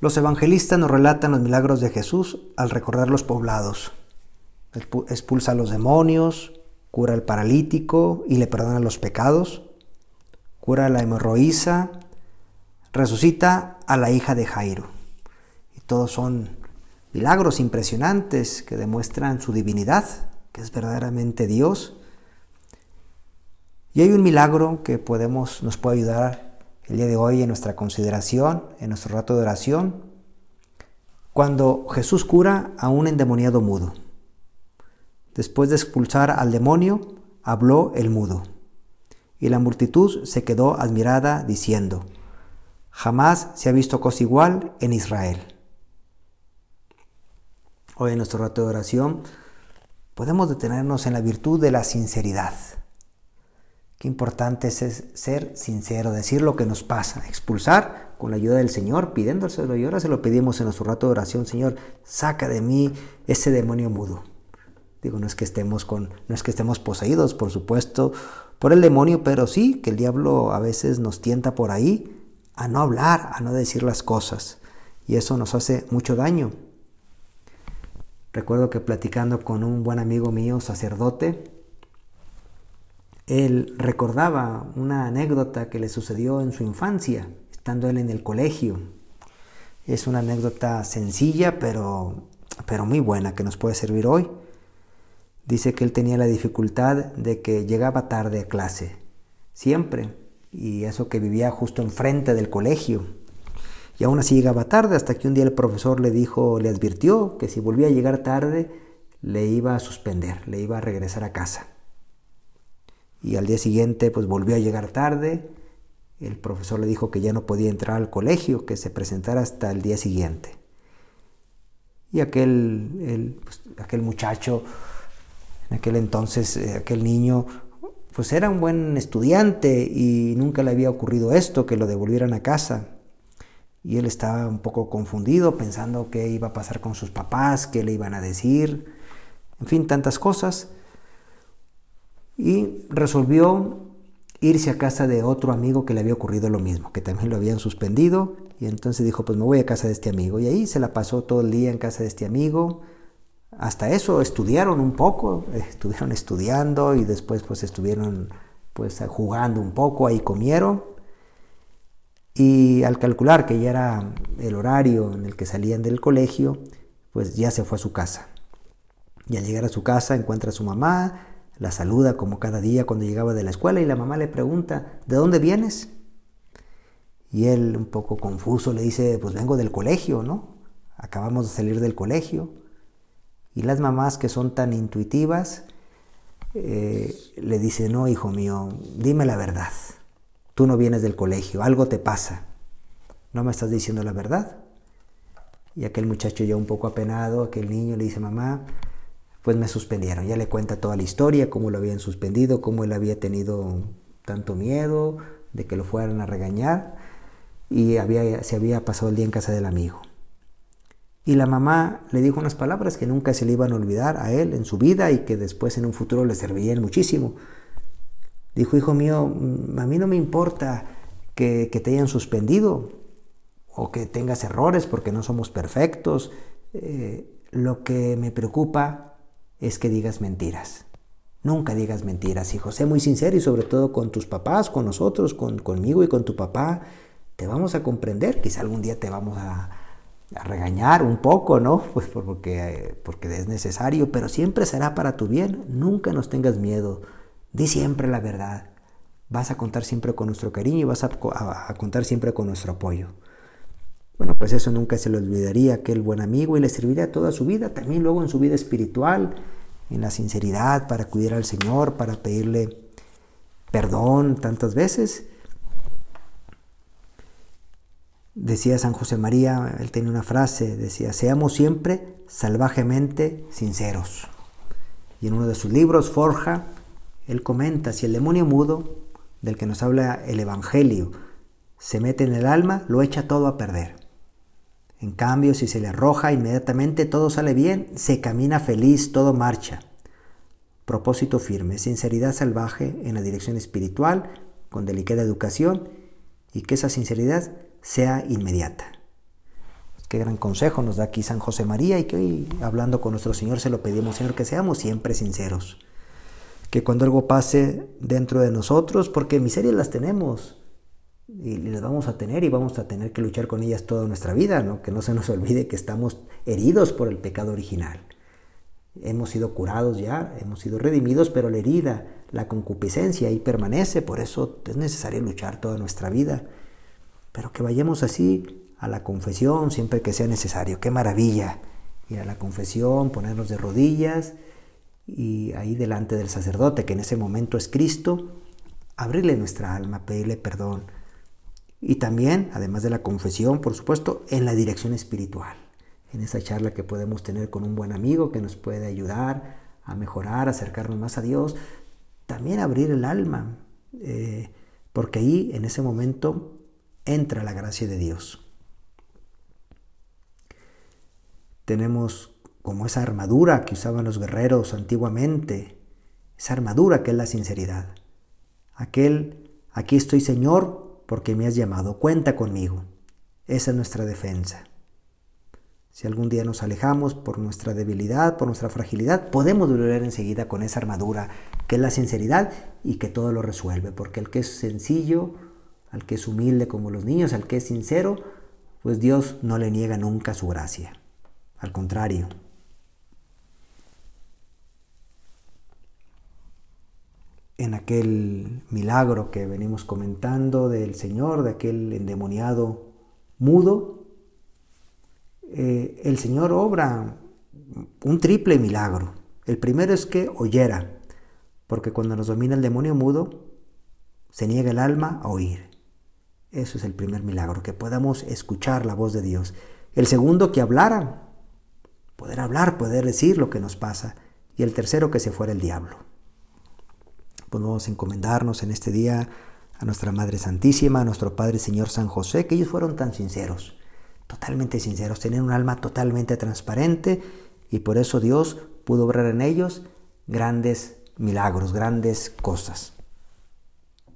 Los evangelistas nos relatan los milagros de Jesús al recordar los poblados. Expulsa a los demonios, cura al paralítico y le perdona los pecados, cura a la hemorroísa, resucita a la hija de Jairo. Y todos son milagros impresionantes que demuestran su divinidad, que es verdaderamente Dios. Y hay un milagro que podemos, nos puede ayudar el día de hoy en nuestra consideración, en nuestro rato de oración, cuando Jesús cura a un endemoniado mudo. Después de expulsar al demonio, habló el mudo. Y la multitud se quedó admirada diciendo, jamás se ha visto cosa igual en Israel. Hoy en nuestro rato de oración podemos detenernos en la virtud de la sinceridad. Qué importante es ser sincero, decir lo que nos pasa, expulsar con la ayuda del Señor, pidiéndoselo y ahora se lo pedimos en nuestro rato de oración, Señor, saca de mí ese demonio mudo. Digo, no es que estemos con, no es que estemos poseídos, por supuesto, por el demonio, pero sí que el diablo a veces nos tienta por ahí a no hablar, a no decir las cosas, y eso nos hace mucho daño. Recuerdo que platicando con un buen amigo mío, sacerdote, él recordaba una anécdota que le sucedió en su infancia, estando él en el colegio. Es una anécdota sencilla, pero, pero muy buena, que nos puede servir hoy. Dice que él tenía la dificultad de que llegaba tarde a clase, siempre, y eso que vivía justo enfrente del colegio. Y aún así llegaba tarde, hasta que un día el profesor le dijo, le advirtió que si volvía a llegar tarde, le iba a suspender, le iba a regresar a casa y al día siguiente pues volvió a llegar tarde. El profesor le dijo que ya no podía entrar al colegio, que se presentara hasta el día siguiente. Y aquel, pues, aquel muchacho, en aquel entonces, eh, aquel niño, pues era un buen estudiante y nunca le había ocurrido esto, que lo devolvieran a casa. Y él estaba un poco confundido, pensando qué iba a pasar con sus papás, qué le iban a decir, en fin, tantas cosas y resolvió irse a casa de otro amigo que le había ocurrido lo mismo, que también lo habían suspendido y entonces dijo, pues me voy a casa de este amigo y ahí se la pasó todo el día en casa de este amigo. Hasta eso estudiaron un poco, estuvieron estudiando y después pues estuvieron pues jugando un poco, ahí comieron. Y al calcular que ya era el horario en el que salían del colegio, pues ya se fue a su casa. Y al llegar a su casa encuentra a su mamá, la saluda como cada día cuando llegaba de la escuela y la mamá le pregunta, ¿de dónde vienes? Y él un poco confuso le dice, pues vengo del colegio, ¿no? Acabamos de salir del colegio. Y las mamás que son tan intuitivas eh, le dicen, no, hijo mío, dime la verdad. Tú no vienes del colegio, algo te pasa. ¿No me estás diciendo la verdad? Y aquel muchacho ya un poco apenado, aquel niño le dice, mamá, pues me suspendieron. Ya le cuenta toda la historia, cómo lo habían suspendido, cómo él había tenido tanto miedo de que lo fueran a regañar y había, se había pasado el día en casa del amigo. Y la mamá le dijo unas palabras que nunca se le iban a olvidar a él en su vida y que después en un futuro le servirían muchísimo. Dijo, hijo mío, mm, a mí no me importa que, te hayan suspendido o que tengas errores porque no somos perfectos. Eh, lo que me preocupa es que digas mentiras. Nunca digas mentiras, hijo. Sé muy sincero y sobre todo con tus papás, con nosotros, con, conmigo y con tu papá. Te vamos a comprender. Quizá algún día te vamos a, regañar un poco, ¿no? Pues porque, porque es necesario, pero siempre será para tu bien. Nunca nos tengas miedo. Di siempre la verdad. Vas a contar siempre con nuestro cariño y vas a, a contar siempre con nuestro apoyo. Bueno, pues eso nunca se le olvidaría aquel buen amigo y le serviría toda su vida, también luego en su vida espiritual, en la sinceridad, para cuidar al Señor, para pedirle perdón tantas veces. Decía San José María, él tenía una frase, decía, seamos siempre salvajemente sinceros. Y en uno de sus libros, Forja, él comenta, si el demonio mudo, del que nos habla el Evangelio, se mete en el alma, lo echa todo a perder. En cambio, si se le arroja, inmediatamente todo sale bien, se camina feliz, todo marcha. Propósito firme, sinceridad salvaje en la dirección espiritual, con delicada educación, y que esa sinceridad sea inmediata. Qué gran consejo nos da aquí San José María y que hoy hablando con nuestro Señor se lo pedimos, Señor, que seamos siempre sinceros. Que cuando algo pase dentro de nosotros, porque miserias las tenemos y las vamos a tener y vamos a tener que luchar con ellas toda nuestra vida, ¿no? que no se nos olvide que estamos heridos por el pecado original. Hemos sido curados ya, hemos sido redimidos, pero la herida, la concupiscencia ahí permanece, por eso es necesario luchar toda nuestra vida. Pero que vayamos así a la confesión siempre que sea necesario. Qué maravilla ir a la confesión, ponernos de rodillas y ahí delante del sacerdote, que en ese momento es Cristo, abrirle nuestra alma, pedirle perdón. Y también, además de la confesión, por supuesto, en la dirección espiritual, en esa charla que podemos tener con un buen amigo que nos puede ayudar a mejorar, acercarnos más a Dios, también abrir el alma, eh, porque ahí, en ese momento, entra la gracia de Dios. Tenemos como esa armadura que usaban los guerreros antiguamente, esa armadura que es la sinceridad. Aquel, aquí estoy Señor porque me has llamado, cuenta conmigo. Esa es nuestra defensa. Si algún día nos alejamos por nuestra debilidad, por nuestra fragilidad, podemos volver enseguida con esa armadura que es la sinceridad y que todo lo resuelve, porque el que es sencillo, al que es humilde como los niños, al que es sincero, pues Dios no le niega nunca su gracia. Al contrario. En aquel milagro que venimos comentando del Señor, de aquel endemoniado mudo, eh, el Señor obra un triple milagro. El primero es que oyera, porque cuando nos domina el demonio mudo, se niega el alma a oír. Eso es el primer milagro, que podamos escuchar la voz de Dios. El segundo, que hablara, poder hablar, poder decir lo que nos pasa. Y el tercero, que se fuera el diablo. Podemos encomendarnos en este día a nuestra Madre Santísima, a nuestro Padre Señor San José, que ellos fueron tan sinceros, totalmente sinceros, tenían un alma totalmente transparente y por eso Dios pudo obrar en ellos grandes milagros, grandes cosas.